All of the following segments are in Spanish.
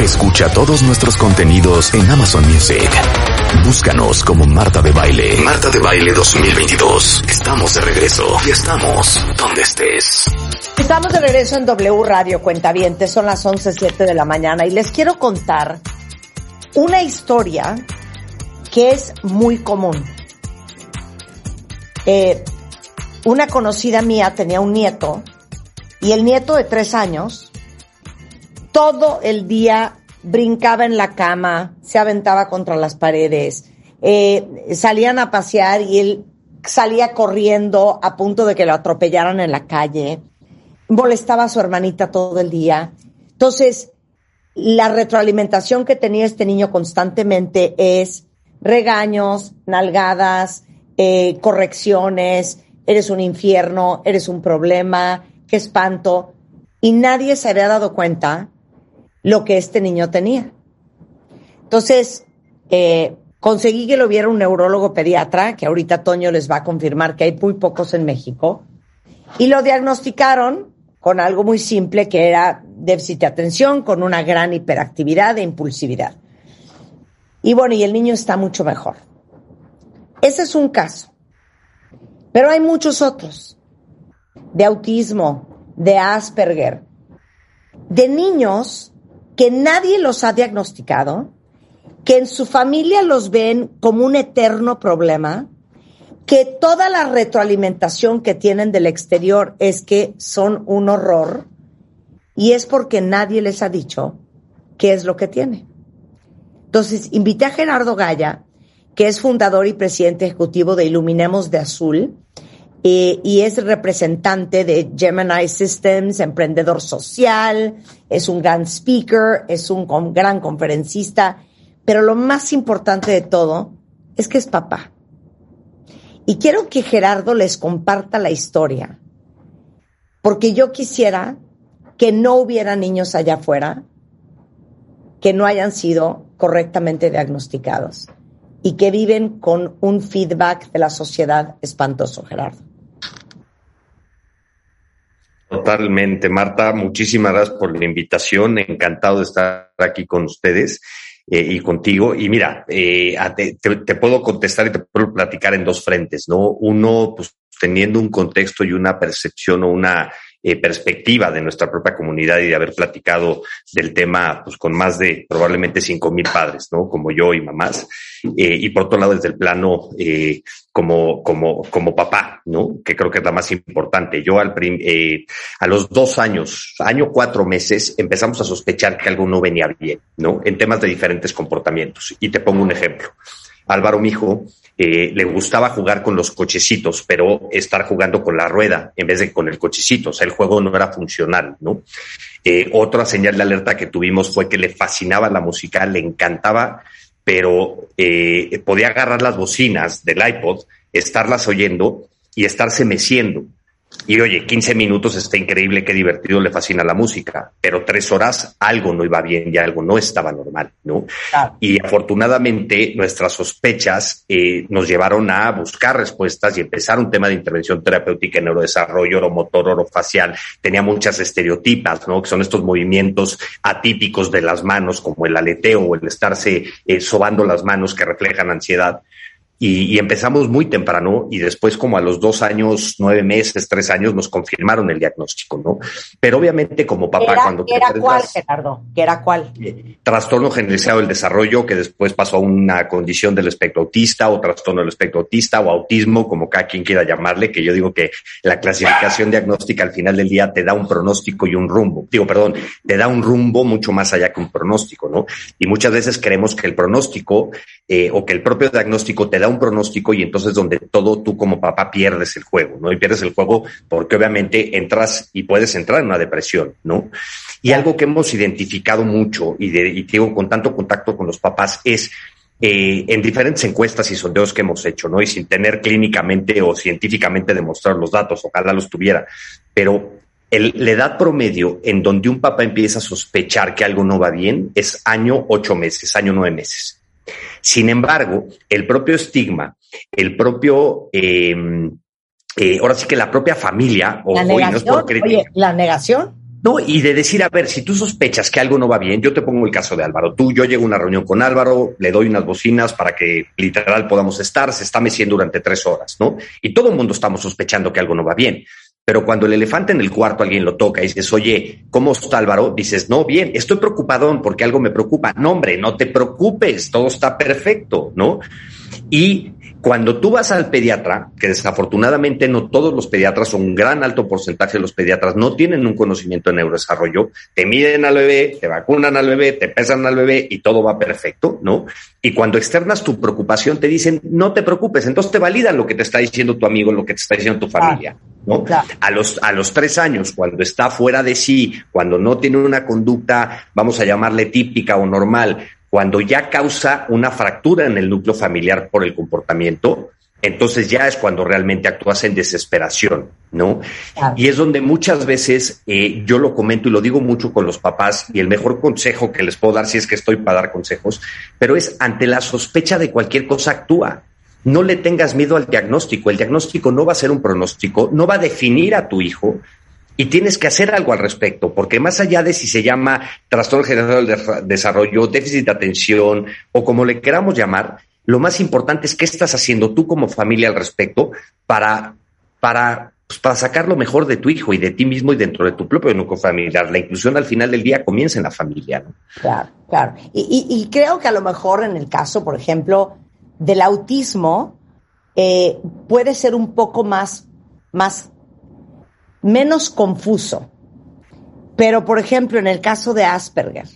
Escucha todos nuestros contenidos en Amazon Music. Búscanos como Marta de Baile. Marta de Baile 2022. Estamos de regreso y estamos donde estés. Estamos de regreso en W Radio Cuentavientes. Son las 11.07 de la mañana y les quiero contar una historia que es muy común. Eh, una conocida mía tenía un nieto y el nieto de tres años todo el día brincaba en la cama, se aventaba contra las paredes, eh, salían a pasear y él salía corriendo a punto de que lo atropellaran en la calle, molestaba a su hermanita todo el día. Entonces, la retroalimentación que tenía este niño constantemente es regaños, nalgadas, eh, correcciones, eres un infierno, eres un problema, qué espanto. Y nadie se había dado cuenta lo que este niño tenía. Entonces, eh, conseguí que lo viera un neurólogo pediatra, que ahorita Toño les va a confirmar que hay muy pocos en México, y lo diagnosticaron con algo muy simple que era déficit de atención con una gran hiperactividad e impulsividad. Y bueno, y el niño está mucho mejor. Ese es un caso. Pero hay muchos otros. De autismo, de Asperger, de niños que nadie los ha diagnosticado, que en su familia los ven como un eterno problema, que toda la retroalimentación que tienen del exterior es que son un horror y es porque nadie les ha dicho qué es lo que tiene. Entonces, invité a Gerardo Gaya, que es fundador y presidente ejecutivo de Iluminemos de Azul, eh, y es representante de Gemini Systems, emprendedor social, es un gran speaker, es un gran conferencista, pero lo más importante de todo es que es papá. Y quiero que Gerardo les comparta la historia, porque yo quisiera que no hubiera niños allá afuera que no hayan sido correctamente diagnosticados y que viven con un feedback de la sociedad espantoso, Gerardo. Totalmente, Marta. Muchísimas gracias por la invitación. Encantado de estar aquí con ustedes eh, y contigo. Y mira, eh, te, te, puedo contestar y te puedo platicar en dos frentes, ¿no? Uno, pues teniendo un contexto y una percepción o una eh, perspectiva de nuestra propia comunidad y de haber platicado del tema pues, con más de probablemente cinco mil padres, ¿no? Como yo y mamás. Eh, y por otro lado, desde el plano eh, como, como, como papá, ¿no? Que creo que es la más importante. Yo al a los dos años, año cuatro meses, empezamos a sospechar que algo no venía bien, ¿no? En temas de diferentes comportamientos. Y te pongo un ejemplo. Álvaro, mi hijo, eh, le gustaba jugar con los cochecitos, pero estar jugando con la rueda en vez de con el cochecito. O sea, el juego no era funcional, ¿no? Eh, otra señal de alerta que tuvimos fue que le fascinaba la música, le encantaba, pero eh, podía agarrar las bocinas del iPod, estarlas oyendo y estarse meciendo. Y oye, 15 minutos está increíble, qué divertido, le fascina la música, pero tres horas algo no iba bien y algo no estaba normal, ¿no? Y afortunadamente nuestras sospechas eh, nos llevaron a buscar respuestas y empezar un tema de intervención terapéutica en neurodesarrollo, oromotor, orofacial. Tenía muchas estereotipas, ¿no? Que son estos movimientos atípicos de las manos, como el aleteo o el estarse eh, sobando las manos que reflejan ansiedad. Y, empezamos muy temprano y después como a los dos años, nueve meses, tres años nos confirmaron el diagnóstico, ¿no? Pero obviamente como papá cuando... ¿Qué era cuál, Gerardo? ¿Qué era cuál? Eh, trastorno generalizado del desarrollo que después pasó a una condición del espectro autista o trastorno del espectro autista o autismo, como cada quien quiera llamarle, que yo digo que la clasificación diagnóstica al final del día te da un pronóstico y un rumbo. Digo, perdón, te da un rumbo mucho más allá que un pronóstico, ¿no? Y muchas veces creemos que el pronóstico eh, o que el propio diagnóstico te da un pronóstico y entonces donde todo tú como papá pierdes el juego, ¿no? Y pierdes el juego porque obviamente entras y puedes entrar en una depresión, ¿no? Y algo que hemos identificado mucho y, de, y digo con tanto contacto con los papás es eh, en diferentes encuestas y sondeos que hemos hecho, ¿no? Y sin tener clínicamente o científicamente demostrar los datos, ojalá los tuviera, pero el, la edad promedio en donde un papá empieza a sospechar que algo no va bien es año ocho meses, año nueve meses. Sin embargo, el propio estigma, el propio, em, eh, ahora sí que la propia familia, o, la negación, oye, la negación. No, y de decir, a ver, si tú sospechas que algo no va bien, yo te pongo el caso de Álvaro. Tú, yo llego a una reunión con Álvaro, le doy unas bocinas para que literal podamos estar, se está meciendo durante tres horas, ¿no? Y todo el mundo estamos sospechando que algo no va bien. Pero cuando el elefante en el cuarto alguien lo toca y dices, oye, ¿cómo está Álvaro? Dices, no, bien, estoy preocupadón porque algo me preocupa. No, hombre, no te preocupes, todo está perfecto, ¿no? Y cuando tú vas al pediatra, que desafortunadamente no todos los pediatras o un gran alto porcentaje de los pediatras no tienen un conocimiento de neurodesarrollo, te miden al bebé, te vacunan al bebé, te pesan al bebé y todo va perfecto, ¿no? Y cuando externas tu preocupación te dicen, no te preocupes, entonces te validan lo que te está diciendo tu amigo, lo que te está diciendo tu familia, ¿no? A, los, a los tres años, cuando está fuera de sí, cuando no tiene una conducta, vamos a llamarle típica o normal, cuando ya causa una fractura en el núcleo familiar por el comportamiento, entonces ya es cuando realmente actúas en desesperación, ¿no? Y es donde muchas veces eh, yo lo comento y lo digo mucho con los papás y el mejor consejo que les puedo dar si es que estoy para dar consejos, pero es ante la sospecha de cualquier cosa actúa. No le tengas miedo al diagnóstico. El diagnóstico no va a ser un pronóstico, no va a definir a tu hijo, y tienes que hacer algo al respecto, porque más allá de si se llama trastorno general del desarrollo, déficit de atención o como le queramos llamar, lo más importante es qué estás haciendo tú como familia al respecto para, para, pues, para sacar lo mejor de tu hijo y de ti mismo y dentro de tu propio núcleo familiar. La inclusión al final del día comienza en la familia. Claro, claro. Y, creo que a lo mejor en el caso, por ejemplo, del autismo, eh, puede ser un poco más, más menos confuso. Pero, por ejemplo, en el caso de Asperger,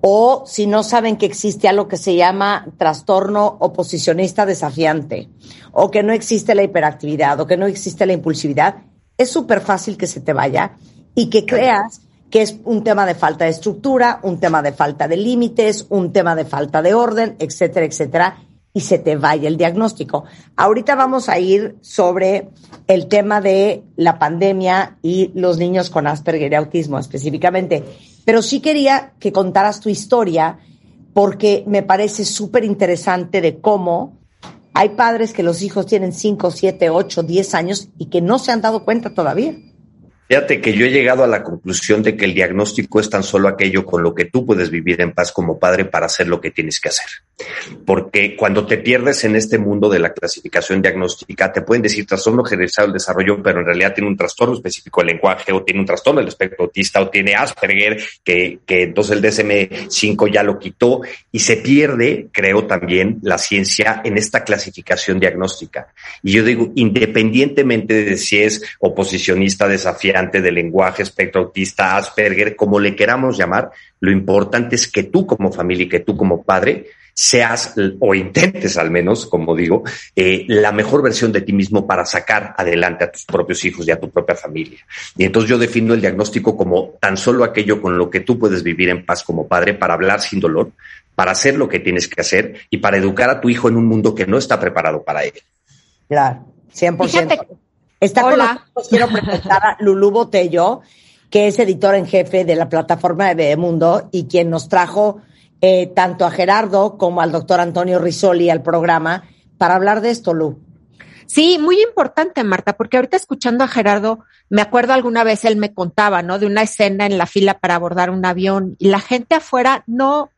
o si no saben que existe algo que se llama trastorno oposicionista desafiante, o que no existe la hiperactividad, o que no existe la impulsividad, es súper fácil que se te vaya y que creas que es un tema de falta de estructura, un tema de falta de límites, un tema de falta de orden, etcétera, etcétera y se te vaya el diagnóstico. Ahorita vamos a ir sobre el tema de la pandemia y los niños con Asperger y autismo específicamente, pero sí quería que contaras tu historia porque me parece súper interesante de cómo hay padres que los hijos tienen 5, 7, 8, 10 años y que no se han dado cuenta todavía. Fíjate que yo he llegado a la conclusión de que el diagnóstico es tan solo aquello con lo que tú puedes vivir en paz como padre para hacer lo que tienes que hacer. Porque cuando te pierdes en este mundo de la clasificación diagnóstica, te pueden decir trastorno generalizado del desarrollo, pero en realidad tiene un trastorno específico del lenguaje o tiene un trastorno del espectro autista o tiene Asperger, que, entonces el DSM-5 ya lo quitó y se pierde, creo también, la ciencia en esta clasificación diagnóstica. Y yo digo, independientemente de si es oposicionista, desafiante, de lenguaje, espectro autista, Asperger, como le queramos llamar, lo importante es que tú como familia y que tú como padre seas o intentes al menos, como digo, eh, la mejor versión de ti mismo para sacar adelante a tus propios hijos y a tu propia familia. Y entonces yo defino el diagnóstico como tan solo aquello con lo que tú puedes vivir en paz como padre para hablar sin dolor, para hacer lo que tienes que hacer y para educar a tu hijo en un mundo que no está preparado para él. Claro, 100%. Está con nosotros, quiero presentar a Lulú Botello, que es editor en jefe de la plataforma de Bebemundo y quien nos trajo eh, tanto a Gerardo como al doctor Antonio Risoli al programa para hablar de esto, Lu. Sí, muy importante, Marta, porque ahorita escuchando a Gerardo, me acuerdo alguna vez él me contaba, ¿no? De una escena en la fila para abordar un avión y la gente afuera no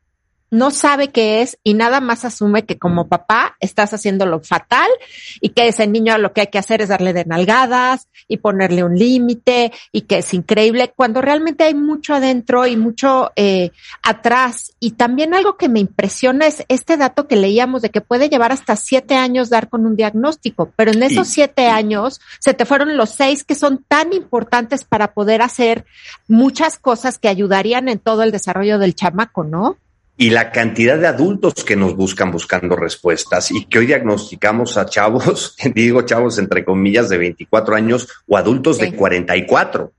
no sabe qué es y nada más asume que como papá estás haciendo lo fatal y que ese niño lo que hay que hacer es darle de nalgadas y ponerle un límite y que es increíble cuando realmente hay mucho adentro y mucho eh, atrás. Y también algo que me impresiona es este dato que leíamos de que puede llevar hasta siete años dar con un diagnóstico, pero en esos siete años se te fueron los seis que son tan importantes para poder hacer muchas cosas que ayudarían en todo el desarrollo del chamaco, ¿no? Y la cantidad de adultos que nos buscan buscando respuestas y que hoy diagnosticamos a chavos, digo chavos entre comillas de 24 años o adultos de 44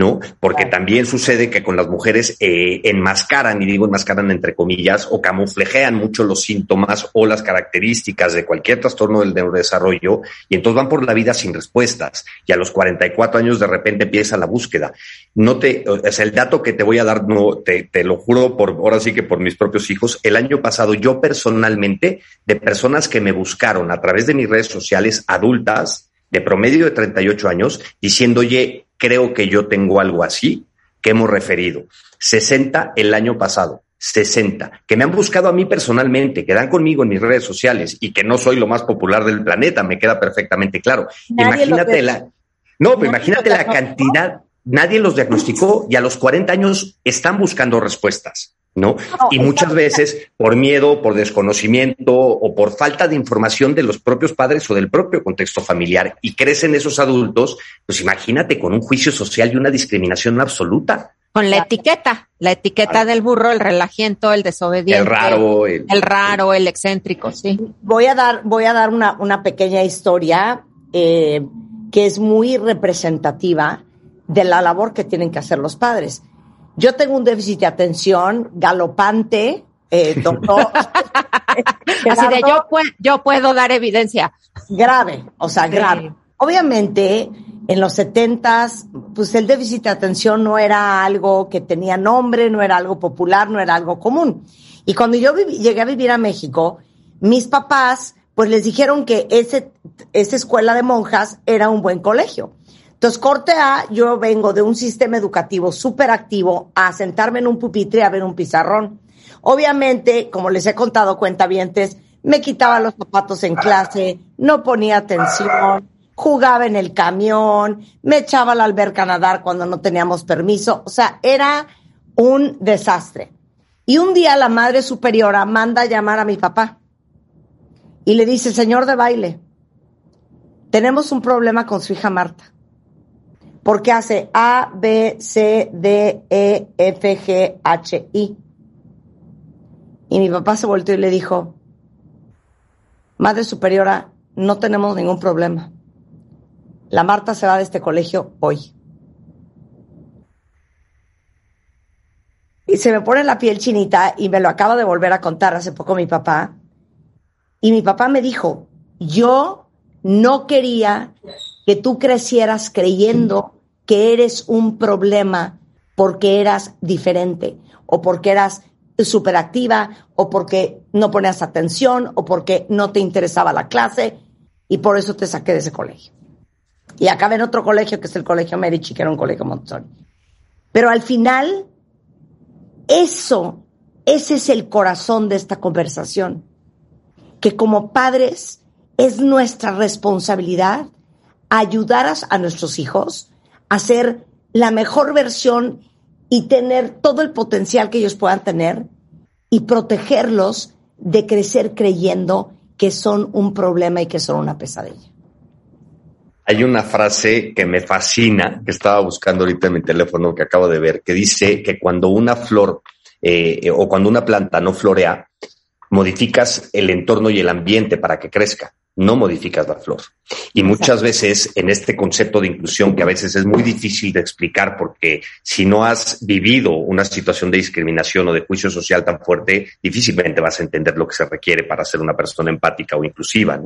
¿no? Porque también sucede que con las mujeres eh, enmascaran, y digo enmascaran entre comillas, o camuflejean mucho los síntomas o las características de cualquier trastorno del neurodesarrollo, y entonces van por la vida sin respuestas, y a los 44 años de repente empieza la búsqueda. No te, es el dato que te voy a dar, no, te, te lo juro por, ahora sí que por mis propios hijos, el año pasado yo personalmente, de personas que me buscaron a través de mis redes sociales adultas, de promedio de 38 años, diciendo, oye, creo que yo tengo algo así. que hemos referido, 60 el año pasado. 60, que me han buscado a mí personalmente, que dan conmigo en mis redes sociales y que no soy lo más popular del planeta, me queda perfectamente claro. imagínate la, no, pero imagínate la cantidad, nadie los diagnosticó y a los 40 años están buscando respuestas. ¿No? y muchas veces por miedo, por desconocimiento o por falta de información de los propios padres o del propio contexto familiar y crecen esos adultos, pues imagínate con un juicio social y una discriminación absoluta. Con la etiqueta, la etiqueta del burro, el relajiento, el desobediente. El raro. El, raro, el excéntrico, sí. Voy a dar, voy a dar una, una pequeña historia eh, que es muy representativa de la labor que tienen que hacer los padres. Yo tengo un déficit de atención galopante, eh, doctor. Así de yo, yo puedo dar evidencia. Grave, o sea, grave. Obviamente, en los setentas, pues el déficit de atención no era algo que tenía nombre, no era algo popular, no era algo común. Y cuando yo llegué a vivir a México, mis papás, pues les dijeron que ese, esa escuela de monjas era un buen colegio. Entonces, corte A, yo vengo de un sistema educativo súper activo a sentarme en un pupitre a ver un pizarrón. Obviamente, como les he contado cuentavientes, me quitaba los zapatos en clase, no ponía atención, jugaba en el camión, me echaba a la alberca nadar cuando no teníamos permiso. O sea, era un desastre. Y un día la madre superiora manda a llamar a mi papá y le dice, señor de baile, tenemos un problema con su hija Marta. Porque hace A, B, C, D, E, F, G, H, I. Y mi papá se volteó y le dijo, Madre Superiora, no tenemos ningún problema. La Marta se va de este colegio hoy. Y se me pone la piel chinita y me lo acaba de volver a contar hace poco mi papá. Y mi papá me dijo, yo no quería que tú crecieras creyendo que eres un problema porque eras diferente o porque eras superactiva o porque no ponías atención o porque no te interesaba la clase y por eso te saqué de ese colegio y acabé en otro colegio que es el Colegio Medici, que era un colegio Montessori. Pero al final, eso, ese es el corazón de esta conversación, que como padres es nuestra responsabilidad ayudar a, nuestros hijos a ser la mejor versión y tener todo el potencial que ellos puedan tener y protegerlos de crecer creyendo que son un problema y que son una pesadilla. Hay una frase que me fascina, que estaba buscando ahorita en mi teléfono, que acabo de ver, que dice que cuando una flor eh, o cuando una planta no florea, modificas el entorno y el ambiente para que crezca no modificas la flor. Y muchas veces en este concepto de inclusión, que a veces es muy difícil de explicar porque si no has vivido una situación de discriminación o de juicio social tan fuerte, difícilmente vas a entender lo que se requiere para ser una persona empática o inclusiva.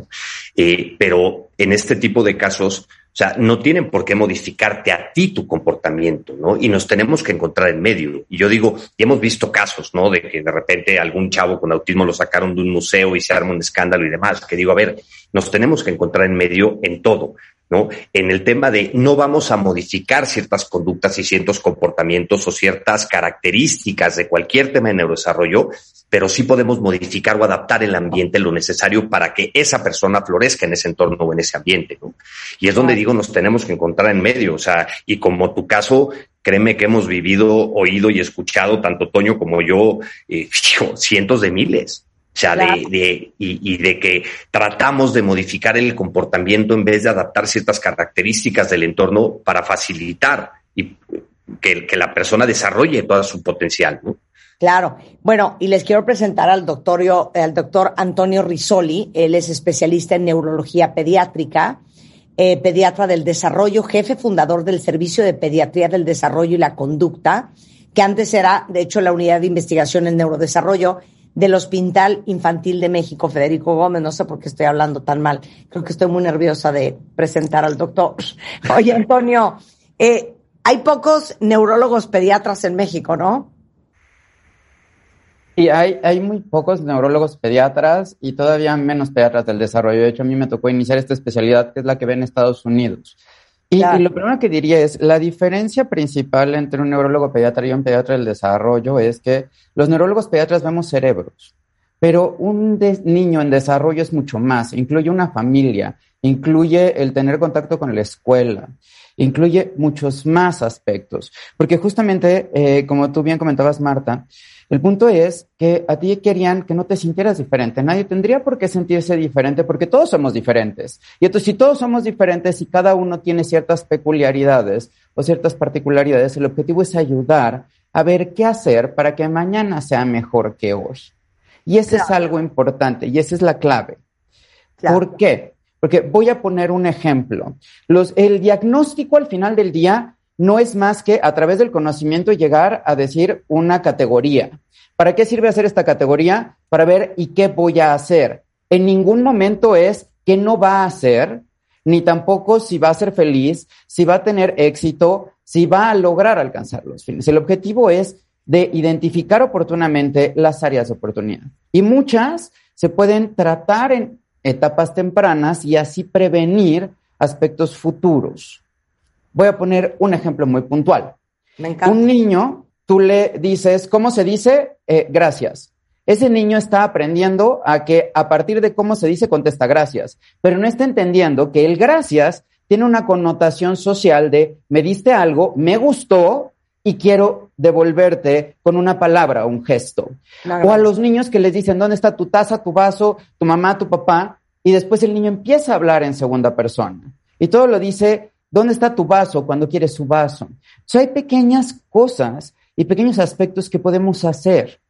Eh, pero en este tipo de casos, o sea, no tienen por qué modificarte a ti tu comportamiento, ¿no? Y nos tenemos que encontrar en medio. Y yo digo, y hemos visto casos, ¿no? De que de repente algún chavo con autismo lo sacaron de un museo y se arma un escándalo y demás. Que digo, a ver, nos tenemos que encontrar en medio en todo. ¿no? En el tema de no vamos a modificar ciertas conductas y ciertos comportamientos o ciertas características de cualquier tema de neurodesarrollo, pero sí podemos modificar o adaptar el ambiente lo necesario para que esa persona florezca en ese entorno o en ese ambiente, ¿no? Y es donde digo, nos tenemos que encontrar en medio, o sea, y como tu caso, créeme que hemos vivido, oído y escuchado, tanto Toño como yo, eh, cientos de miles. O sea, de, y, de que tratamos de modificar el comportamiento en vez de adaptar ciertas características del entorno para facilitar y que, que la persona desarrolle todo su potencial, ¿no? Claro. Bueno, y les quiero presentar al doctor, al doctor Antonio Risoli. Él es especialista en neurología pediátrica, eh, pediatra del desarrollo, jefe fundador del Servicio de Pediatría del Desarrollo y la Conducta, que antes era, de hecho, la unidad de investigación en neurodesarrollo del Hospital Infantil de México, Federico Gómez. No sé por qué estoy hablando tan mal. Creo que estoy muy nerviosa de presentar al doctor. Oye, Antonio, eh, hay pocos neurólogos pediatras en México, ¿no? Sí, hay, hay muy pocos neurólogos pediatras y todavía menos pediatras del desarrollo. De hecho, a mí me tocó iniciar esta especialidad que es la que ve en Estados Unidos. Y, y, lo primero que diría es, la diferencia principal entre un neurólogo pediatra y un pediatra del desarrollo es que los neurólogos pediatras vemos cerebros, pero un niño en desarrollo es mucho más, incluye una familia, incluye el tener contacto con la escuela, incluye muchos más aspectos, porque justamente, eh, como tú bien comentabas, Marta, el punto es que a ti querían que no te sintieras diferente. Nadie tendría por qué sentirse diferente porque todos somos diferentes. Y entonces, si todos somos diferentes y cada uno tiene ciertas peculiaridades o ciertas particularidades, el objetivo es ayudar a ver qué hacer para que mañana sea mejor que hoy. Y ese es algo importante y esa es la clave. ¿Por qué? Porque voy a poner un ejemplo. Los, el diagnóstico al final del día no es más que a través del conocimiento llegar a decir una categoría. ¿Para qué sirve hacer esta categoría? Para ver y qué voy a hacer. En ningún momento es qué no va a hacer, ni tampoco si va a ser feliz, si va a tener éxito, si va a lograr alcanzar los fines. El objetivo es de identificar oportunamente las áreas de oportunidad. Y muchas se pueden tratar en etapas tempranas y así prevenir aspectos futuros. Voy a poner un ejemplo muy puntual. Me encanta. Un niño, tú le dices, ¿cómo se dice? Eh, gracias. Ese niño está aprendiendo a que a partir de cómo se dice contesta gracias, pero no está entendiendo que el gracias tiene una connotación social de me diste algo, me gustó y quiero devolverte con una palabra, un gesto. O a los niños que les dicen, ¿dónde está tu taza, tu vaso, tu mamá, tu papá? Y después el niño empieza a hablar en segunda persona. Y todo lo dice, ¿dónde está tu vaso cuando quieres su vaso? Hay pequeñas cosas y pequeños aspectos que podemos hacer.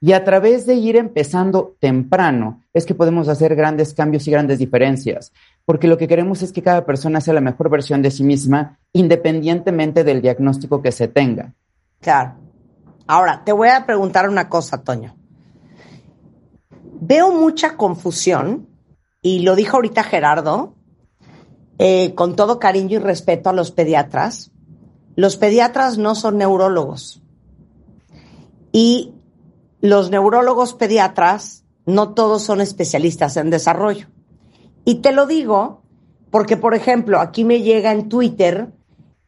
Y a través de ir empezando temprano es que podemos hacer grandes cambios y grandes diferencias, porque lo que queremos es que cada persona sea la mejor versión de sí misma, independientemente del diagnóstico que se tenga. Claro. Ahora, te voy a preguntar una cosa, Toño. Veo mucha confusión, y lo dijo ahorita Gerardo, eh, con todo cariño y respeto a los pediatras. Los pediatras no son neurólogos. Y los neurólogos pediatras no todos son especialistas en desarrollo. Y te lo digo porque, por ejemplo, aquí me llega en Twitter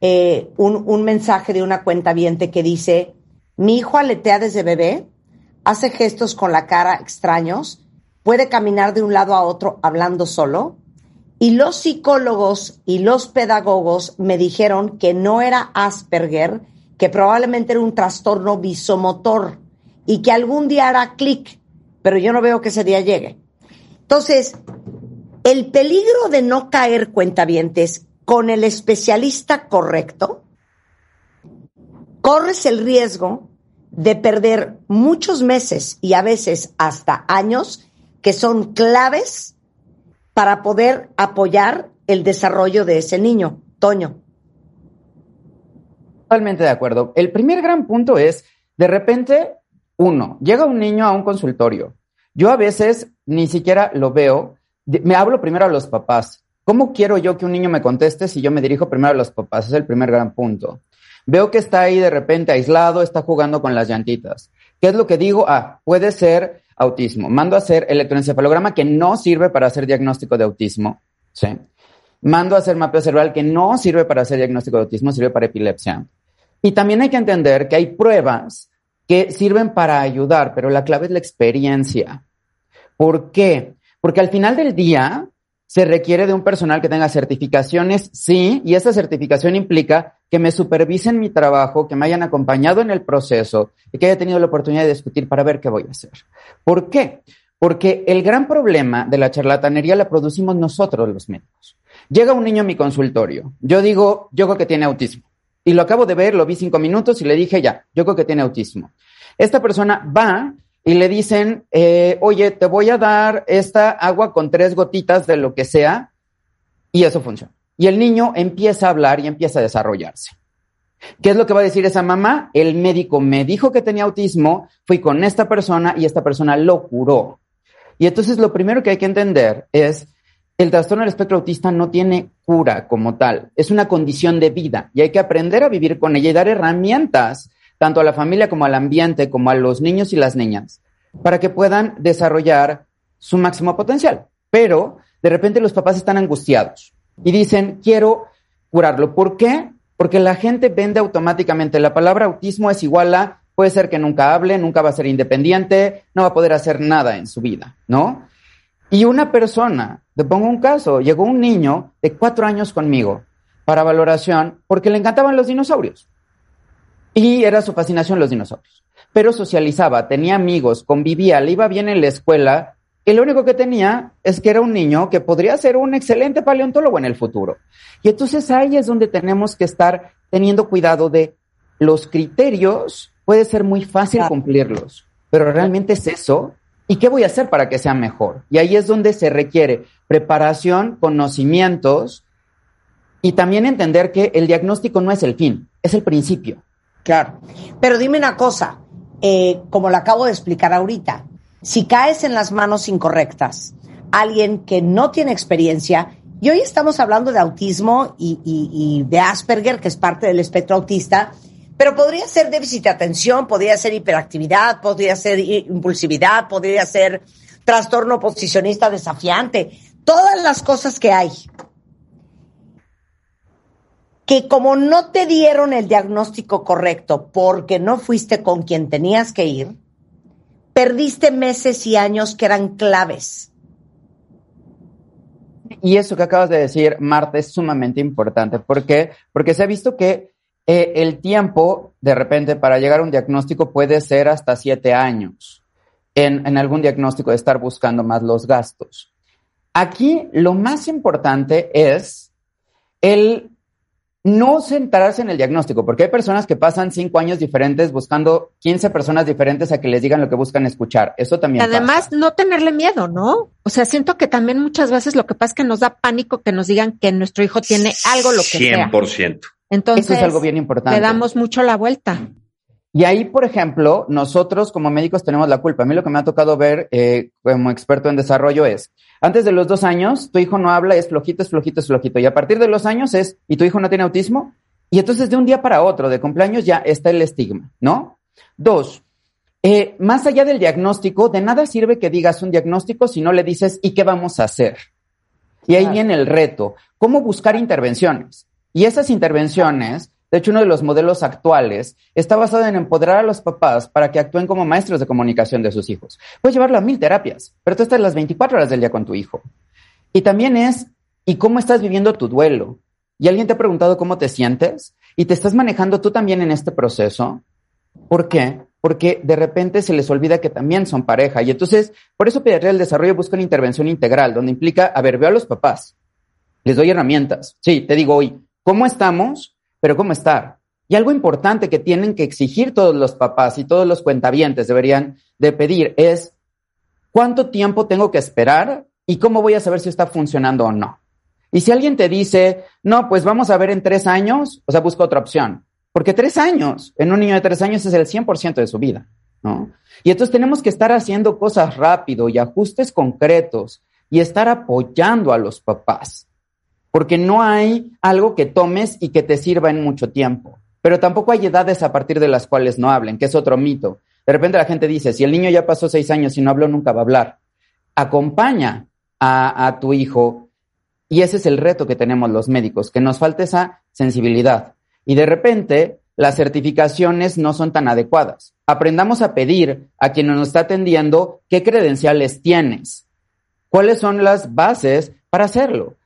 eh, un, un, mensaje de una cuenta viente que dice, mi hijo aletea desde bebé, hace gestos con la cara extraños, puede caminar de un lado a otro hablando solo. Y los psicólogos y los pedagogos me dijeron que no era Asperger, que probablemente era un trastorno visomotor y que algún día hará clic, pero yo no veo que ese día llegue. Entonces, el peligro de no caer cuentavientes con el especialista correcto, corres el riesgo de perder muchos meses y a veces hasta años que son claves para poder apoyar el desarrollo de ese niño. Toño. Totalmente de acuerdo. El primer gran punto es, de repente, uno, llega un niño a un consultorio. Yo a veces ni siquiera lo veo. Me hablo primero a los papás. ¿Cómo quiero yo que un niño me conteste si yo me dirijo primero a los papás? Es el primer gran punto. Veo que está ahí de repente aislado, está jugando con las llantitas. ¿Qué es lo que digo? Ah, puede ser autismo. Mando a hacer electroencefalograma que no sirve para hacer diagnóstico de autismo. ¿sí? Mando a hacer mapeo cerebral que no sirve para hacer diagnóstico de autismo, sirve para epilepsia. Y también hay que entender que hay pruebas que sirven para ayudar, pero la clave es la experiencia. ¿Por qué? Porque al final del día se requiere de un personal que tenga certificaciones, sí, y esa certificación implica que me supervisen mi trabajo, que me hayan acompañado en el proceso y que haya tenido la oportunidad de discutir para ver qué voy a hacer. ¿Por qué? Porque el gran problema de la charlatanería la producimos nosotros los médicos. Llega un niño a mi consultorio, yo digo, yo creo que tiene autismo. Y lo acabo de ver, lo vi cinco minutos y le dije, ya, yo creo que tiene autismo. Esta persona va y le dicen, eh, oye, te voy a dar esta agua con tres gotitas de lo que sea, y eso funciona. Y el niño empieza a hablar y empieza a desarrollarse. ¿Qué es lo que va a decir esa mamá? El médico me dijo que tenía autismo, fui con esta persona y esta persona lo curó. Y entonces lo primero que hay que entender es, el trastorno del espectro autista no tiene cura como tal, es una condición de vida y hay que aprender a vivir con ella y dar herramientas tanto a la familia como al ambiente, como a los niños y las niñas, para que puedan desarrollar su máximo potencial. Pero de repente los papás están angustiados y dicen, quiero curarlo. ¿Por qué? Porque la gente vende automáticamente. La palabra autismo es igual a, puede ser que nunca hable, nunca va a ser independiente, no va a poder hacer nada en su vida, ¿no? Y una persona, te pongo un caso, llegó un niño de cuatro años conmigo para valoración porque le encantaban los dinosaurios. Y era su fascinación los dinosaurios. Pero socializaba, tenía amigos, convivía, le iba bien en la escuela. Y lo único que tenía es que era un niño que podría ser un excelente paleontólogo en el futuro. Y entonces ahí es donde tenemos que estar teniendo cuidado de los criterios. Puede ser muy fácil cumplirlos, pero realmente es eso. ¿Y qué voy a hacer para que sea mejor? Y ahí es donde se requiere preparación, conocimientos y también entender que el diagnóstico no es el fin, es el principio. Claro. Pero dime una cosa, eh, como lo acabo de explicar ahorita, si caes en las manos incorrectas, alguien que no tiene experiencia, y hoy estamos hablando de autismo y, de Asperger, que es parte del espectro autista, pero podría ser déficit de atención, podría ser hiperactividad, podría ser impulsividad, podría ser trastorno posicionista desafiante, todas las cosas que hay que como no te dieron el diagnóstico correcto porque no fuiste con quien tenías que ir, perdiste meses y años que eran claves. Y eso que acabas de decir, Marta, es sumamente importante. ¿Por qué? Porque se ha visto que eh, el tiempo, de repente, para llegar a un diagnóstico puede ser hasta siete años en, en algún diagnóstico de estar buscando más los gastos. Aquí lo más importante es el no centrarse en el diagnóstico, porque hay personas que pasan cinco años diferentes buscando 15 personas diferentes a que les digan lo que buscan escuchar. Eso también. Además, no tenerle miedo, ¿no? O sea, siento que también muchas veces lo que pasa es que nos da pánico que nos digan que nuestro hijo tiene algo lo que 100%. sea. 100%. Entonces, Eso es algo bien importante. Le damos mucho la vuelta. Y ahí, por ejemplo, nosotros como médicos tenemos la culpa. A mí lo que me ha tocado ver eh, como experto en desarrollo es, antes de los dos años, tu hijo no habla, es flojito, es flojito, es flojito. Y a partir de los años es, ¿y tu hijo no tiene autismo? Y entonces de un día para otro, de cumpleaños, ya está el estigma, ¿no? Dos, eh, más allá del diagnóstico, de nada sirve que digas un diagnóstico si no le dices, ¿y qué vamos a hacer? Y ahí viene el reto, ¿cómo buscar intervenciones? Y esas intervenciones de hecho, uno de los modelos actuales está basado en empoderar a los papás para que actúen como maestros de comunicación de sus hijos. Puedes llevarlo a mil terapias, pero tú estás las 24 horas del día con tu hijo. Y también es, ¿y cómo estás viviendo tu duelo? ¿Y alguien te ha preguntado cómo te sientes? ¿Y te estás manejando tú también en este proceso? ¿Por qué? Porque de repente se les olvida que también son pareja. Y entonces, por eso Pediatría del Desarrollo busca una intervención integral, donde implica, a ver, veo a los papás, les doy herramientas. Sí, te digo hoy, ¿cómo estamos? Pero ¿cómo estar? Y algo importante que tienen que exigir todos los papás y todos los cuentavientes deberían de pedir es cuánto tiempo tengo que esperar y cómo voy a saber si está funcionando o no. Y si alguien te dice, no, pues vamos a ver en tres años, o sea, busca otra opción. Porque tres años, en un niño de tres años es el 100% de su vida, ¿no? Y entonces tenemos que estar haciendo cosas rápido y ajustes concretos y estar apoyando a los papás porque no hay algo que tomes y que te sirva en mucho tiempo. Pero tampoco hay edades a partir de las cuales no hablen, que es otro mito. De repente la gente dice, si el niño ya pasó seis años y no habló, nunca va a hablar. Acompaña a, a tu hijo y ese es el reto que tenemos los médicos, que nos falta esa sensibilidad. Y de repente las certificaciones no son tan adecuadas. Aprendamos a pedir a quien nos está atendiendo qué credenciales tienes, cuáles son las bases para hacerlo.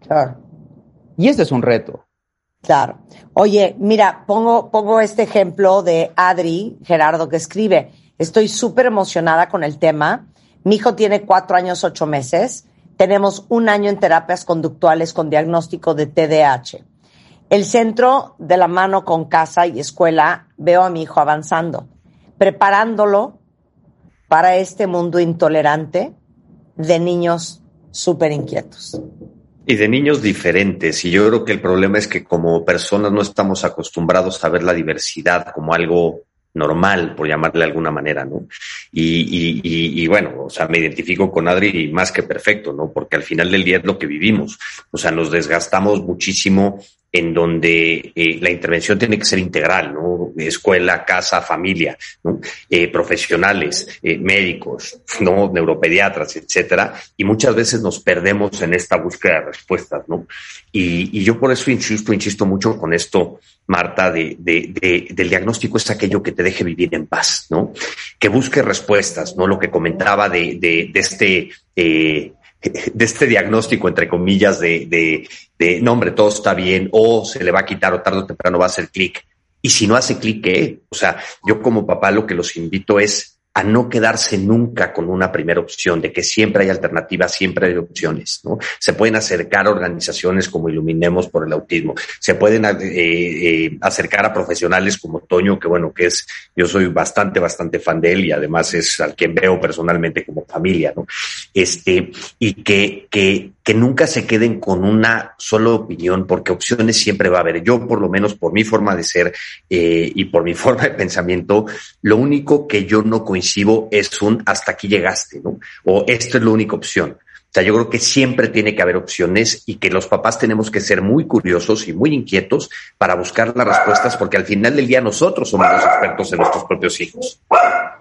Claro. Y ese es un reto. Claro. Oye, mira, pongo, pongo este ejemplo de Adri Gerardo que escribe. Estoy súper emocionada con el tema. Mi hijo tiene cuatro años, ocho meses. Tenemos un año en terapias conductuales con diagnóstico de TDAH. El centro de la mano con casa y escuela veo a mi hijo avanzando, preparándolo para este mundo intolerante de niños súper inquietos. Y de niños diferentes. Y yo creo que el problema es que como personas no estamos acostumbrados a ver la diversidad como algo normal, por llamarle de alguna manera, ¿no? Y, y, y, bueno, o sea, me identifico con Adri más que perfecto, ¿no? Porque al final del día es lo que vivimos. O sea, nos desgastamos muchísimo en donde eh, la intervención tiene que ser integral, ¿no? Escuela, casa, familia, ¿no? Eh, profesionales, eh, médicos, ¿no? Neuropediatras, etcétera. Y muchas veces nos perdemos en esta búsqueda de respuestas, ¿no? Y, yo por eso insisto, insisto mucho con esto, Marta, de, de, de, del diagnóstico es aquello que te deje vivir en paz, ¿no? Que busque respuestas, ¿no? Lo que comentaba de, este, de este diagnóstico, entre comillas, de, de, de, no, hombre, todo está bien, o se le va a quitar, o tarde o temprano va a hacer clic. Y si no hace clic, ¿qué? O sea, yo como papá lo que los invito es a no quedarse nunca con una primera opción, de que siempre hay alternativas, siempre hay opciones, ¿no? Se pueden acercar a organizaciones como Iluminemos por el Autismo, se pueden eh, eh, acercar a profesionales como Toño, que bueno, que es, yo soy bastante, bastante fan de él y además es al quien veo personalmente como familia, ¿no? Este, y que, que, que nunca se queden con una sola opinión, porque opciones siempre va a haber. Yo, por lo menos, por mi forma de ser eh, y por mi forma de pensamiento, lo único que yo no coincido es un hasta aquí llegaste, ¿no? O esto es la única opción. O sea, yo creo que siempre tiene que haber opciones y que los papás tenemos que ser muy curiosos y muy inquietos para buscar las respuestas, porque al final del día nosotros somos los expertos en nuestros propios hijos,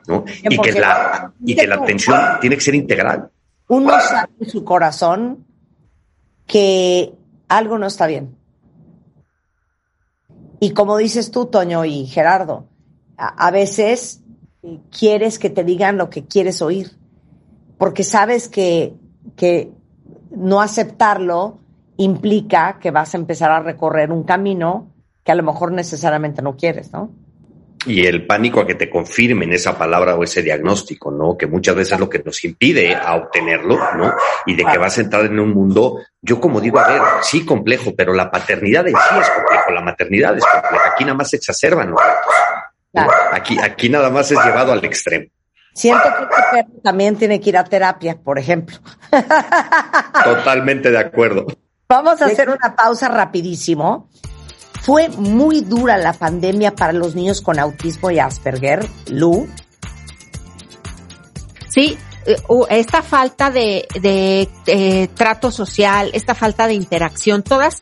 ¿no? Y que la, y que la atención tiene que ser integral. Uno sabe en su corazón que algo no está bien. Y como dices tú, Toño y Gerardo, a, veces quieres que te digan lo que quieres oír, porque sabes que, que no aceptarlo implica que vas a empezar a recorrer un camino que a lo mejor necesariamente no quieres, ¿no? Y el pánico a que te confirmen esa palabra o ese diagnóstico, ¿no? Que muchas veces es lo que nos impide a obtenerlo, ¿no? Y de que vas a entrar en un mundo, yo como digo, a ver, sí complejo, pero la paternidad en sí es complejo, la maternidad es compleja. Aquí nada más se exacerban los retos. Claro. Aquí, aquí nada más es llevado al extremo. Siento que este perro también tiene que ir a terapia, por ejemplo. Totalmente de acuerdo. Vamos a hacer una pausa rapidísimo. Fue muy dura la pandemia para los niños con autismo y Asperger, Lu. Sí, esta falta de, de, de, trato social, esta falta de interacción, todas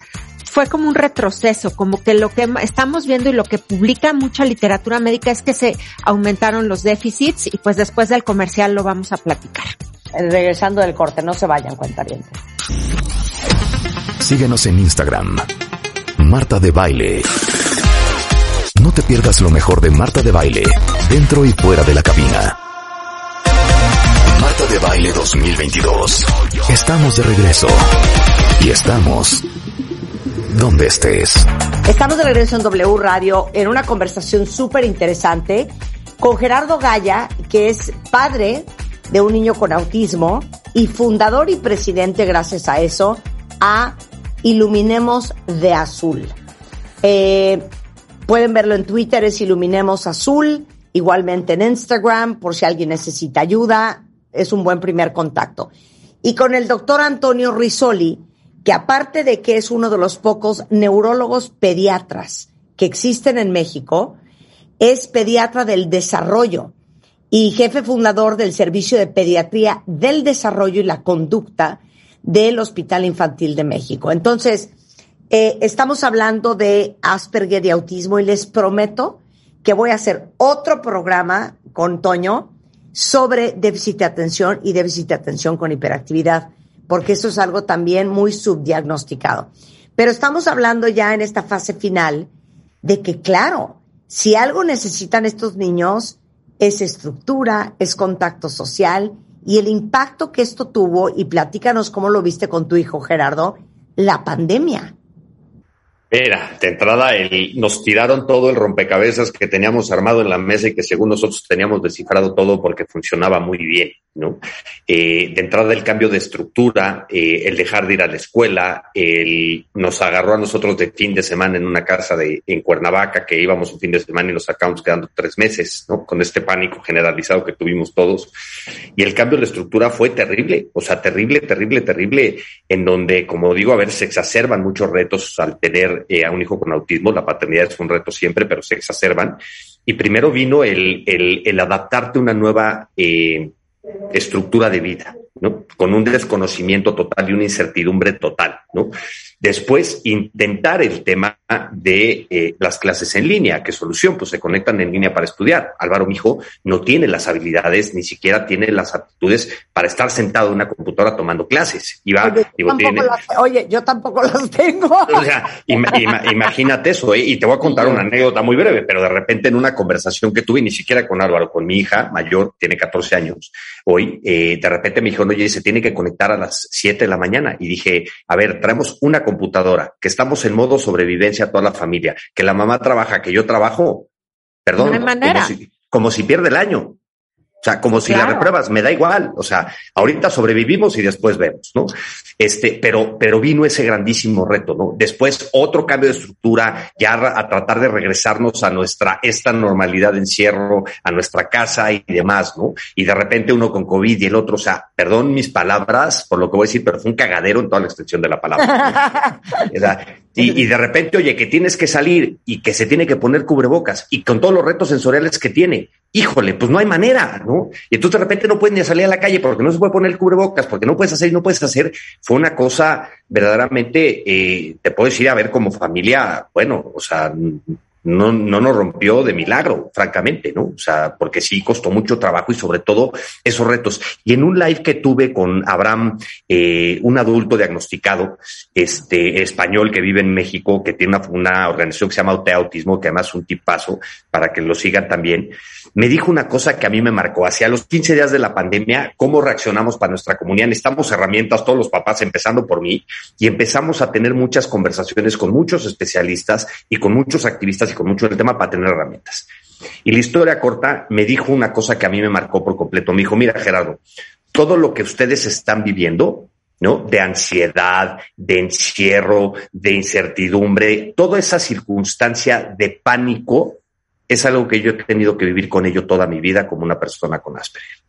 fue como un retroceso, como que lo que estamos viendo y lo que publica mucha literatura médica es que se aumentaron los déficits y pues después del comercial lo vamos a platicar. Regresando del corte, no se vayan, cuentarientes. Síguenos en Instagram Marta de Baile. No te pierdas lo mejor de Marta de Baile, dentro y fuera de la cabina. Marta de Baile 2022. Estamos de regreso. Y estamos donde estés. Estamos de regreso en W Radio en una conversación súper interesante con Gerardo Gaya, que es padre de un niño con autismo y fundador y presidente, gracias a eso, a Iluminemos de Azul. Eh, pueden verlo en Twitter, es Iluminemos Azul, igualmente en Instagram, por si alguien necesita ayuda, es un buen primer contacto. Y con el doctor Antonio Risoli, que aparte de que es uno de los pocos neurólogos pediatras que existen en México, es pediatra del desarrollo y jefe fundador del Servicio de Pediatría del Desarrollo y la Conducta del Hospital Infantil de México. Entonces, eh, estamos hablando de Asperger y autismo y les prometo que voy a hacer otro programa con Toño sobre déficit de atención y déficit de atención con hiperactividad, porque eso es algo también muy subdiagnosticado. Pero estamos hablando ya en esta fase final de que, claro, si algo necesitan estos niños es estructura, es contacto social y el impacto que esto tuvo, y platícanos cómo lo viste con tu hijo Gerardo, la pandemia. Era, de entrada, el, nos tiraron todo el rompecabezas que teníamos armado en la mesa y que según nosotros teníamos descifrado todo porque funcionaba muy bien, ¿no? Eh, de entrada, el cambio de estructura, eh, el dejar de ir a la escuela, el, nos agarró a nosotros de fin de semana en una casa de, en Cuernavaca, que íbamos un fin de semana y nos sacamos quedando tres meses, ¿no? Con este pánico generalizado que tuvimos todos. Y el cambio de estructura fue terrible, o sea, terrible, terrible, terrible, en donde, como digo, a ver, se exacerban muchos retos al tener eh, a un hijo con autismo. La paternidad es un reto siempre, pero se exacerban. Y primero vino el, el, adaptarte a una nueva eh, estructura de vida, ¿no? Con un desconocimiento total y una incertidumbre total, ¿no? Después, intentar el tema de eh, las clases en línea. ¿Qué solución? Pues se conectan en línea para estudiar. Álvaro, mi hijo, no tiene las habilidades, ni siquiera tiene las aptitudes para estar sentado en una computadora tomando clases. Y va, oye, digo, tiene, las, oye, yo tampoco las tengo. O sea, ima, ima, imagínate eso, ¿eh? y te voy a contar una anécdota muy breve, pero de repente en una conversación que tuve, ni siquiera con Álvaro, con mi hija mayor, tiene 14 años, hoy, eh, de repente me dijo, oye, se tiene que conectar a las 7 de la mañana. Y dije, a ver, traemos una computadora, que estamos en modo sobrevivencia toda la familia, que la mamá trabaja, que yo trabajo, perdón, no manera. Como, si, como si pierde el año. O sea, como si Claro. la repruebas, me da igual. O sea, ahorita sobrevivimos y después vemos, ¿no? Este, pero, pero vino ese grandísimo reto, ¿no? Después otro cambio de estructura, ya a, tratar de regresarnos a nuestra, esta normalidad de encierro, a nuestra casa y demás, ¿no? Y de repente uno con COVID y el otro, o sea, perdón mis palabras por lo que voy a decir, pero fue un cagadero en toda la extensión de la palabra. O sea, y, y, de repente, oye, que tienes que salir y que se tiene que poner cubrebocas y con todos los retos sensoriales que tiene, híjole, pues no hay manera, ¿no? Y entonces de repente no puedes ni salir a la calle porque no se puede poner cubrebocas, porque no puedes hacer y no puedes hacer. Fue una cosa verdaderamente, eh, te puedo decir, a ver, como familia, bueno, o sea, no, no nos rompió de milagro, francamente, ¿no? O sea, porque sí costó mucho trabajo y sobre todo esos retos. Y en un live que tuve con Abraham, eh, un adulto diagnosticado, este, español que vive en México, que tiene una, una organización que se llama Autismo, que además es un tipazo para que lo sigan también, me dijo una cosa que a mí me marcó. Hacia los 15 días de la pandemia, ¿cómo reaccionamos para nuestra comunidad? Necesitamos herramientas, todos los papás, empezando por mí, y empezamos a tener muchas conversaciones con muchos especialistas y con muchos activistas y con mucho el tema para tener herramientas. Y la historia corta me dijo una cosa que a mí me marcó por completo. Me dijo, mira, Gerardo, todo lo que ustedes están viviendo, ¿no? De ansiedad, de encierro, de incertidumbre, toda esa circunstancia de pánico es algo que yo he tenido que vivir con ello toda mi vida como una persona con Asperger.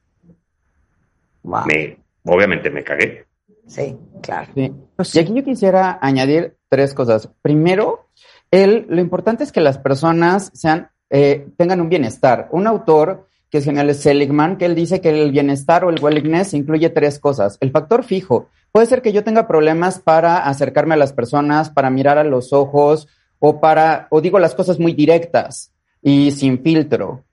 Wow. Me, obviamente me cagué. Sí, claro. Sí. Y aquí yo quisiera añadir tres cosas. Primero, el, lo importante es que las personas sean, eh, tengan un bienestar. Un autor que es genial es Seligman, que él dice que el bienestar o el wellness incluye tres cosas. El factor fijo. Puede ser que yo tenga problemas para acercarme a las personas, para mirar a los ojos o para, o digo las cosas muy directas y sin filtro.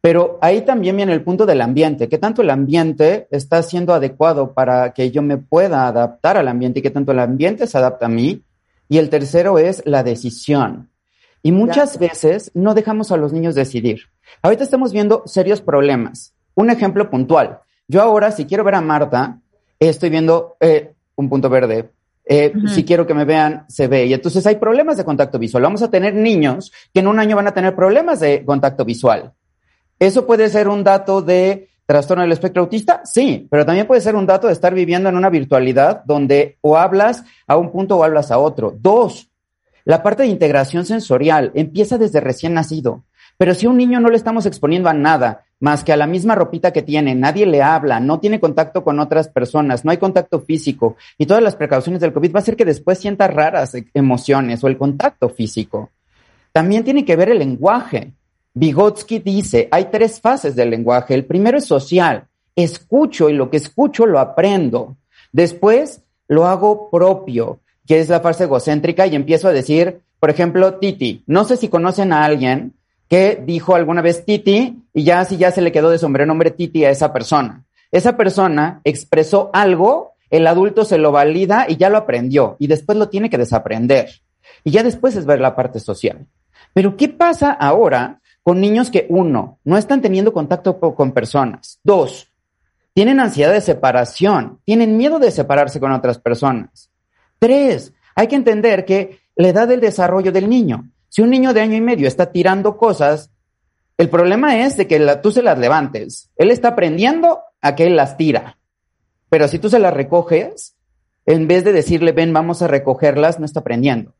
Pero ahí también viene el punto del ambiente, que tanto el ambiente está siendo adecuado para que yo me pueda adaptar al ambiente y que tanto el ambiente se adapta a mí. Y el tercero es la decisión. Y muchas veces no dejamos a los niños decidir. Ahorita estamos viendo serios problemas. Un ejemplo puntual. Yo ahora, si quiero ver a Marta, estoy viendo eh, un punto verde. Eh, uh -huh. Si quiero que me vean, se ve. Y entonces hay problemas de contacto visual. Vamos a tener niños que en un año van a tener problemas de contacto visual. ¿Eso puede ser un dato de trastorno del espectro autista? Sí, pero también puede ser un dato de estar viviendo en una virtualidad donde o hablas a un punto o hablas a otro. Dos, la parte de integración sensorial empieza desde recién nacido. Pero si a un niño no le estamos exponiendo a nada más que a la misma ropita que tiene, nadie le habla, no tiene contacto con otras personas, no hay contacto físico y todas las precauciones del COVID va a hacer que después sienta raras emociones o el contacto físico. También tiene que ver el lenguaje. Vygotsky dice, hay tres fases del lenguaje. El primero es social. Escucho y lo que escucho lo aprendo. Después lo hago propio, que es la fase egocéntrica y empiezo a decir, por ejemplo, Titi. No sé si conocen a alguien que dijo alguna vez Titi y ya así ya se le quedó de sobrenombre Titi a esa persona. Esa persona expresó algo, el adulto se lo valida y ya lo aprendió y después lo tiene que desaprender. Y ya después es ver la parte social. Pero ¿qué pasa ahora con niños que, uno, no están teniendo contacto con personas. Dos, tienen ansiedad de separación, tienen miedo de separarse con otras personas. Tres, hay que entender que la edad del desarrollo del niño, si un niño de año y medio está tirando cosas, el problema es de que tú se las levantes. Él está aprendiendo a que él las tira. Pero si tú se las recoges, en vez de decirle, ven, vamos a recogerlas, no está aprendiendo.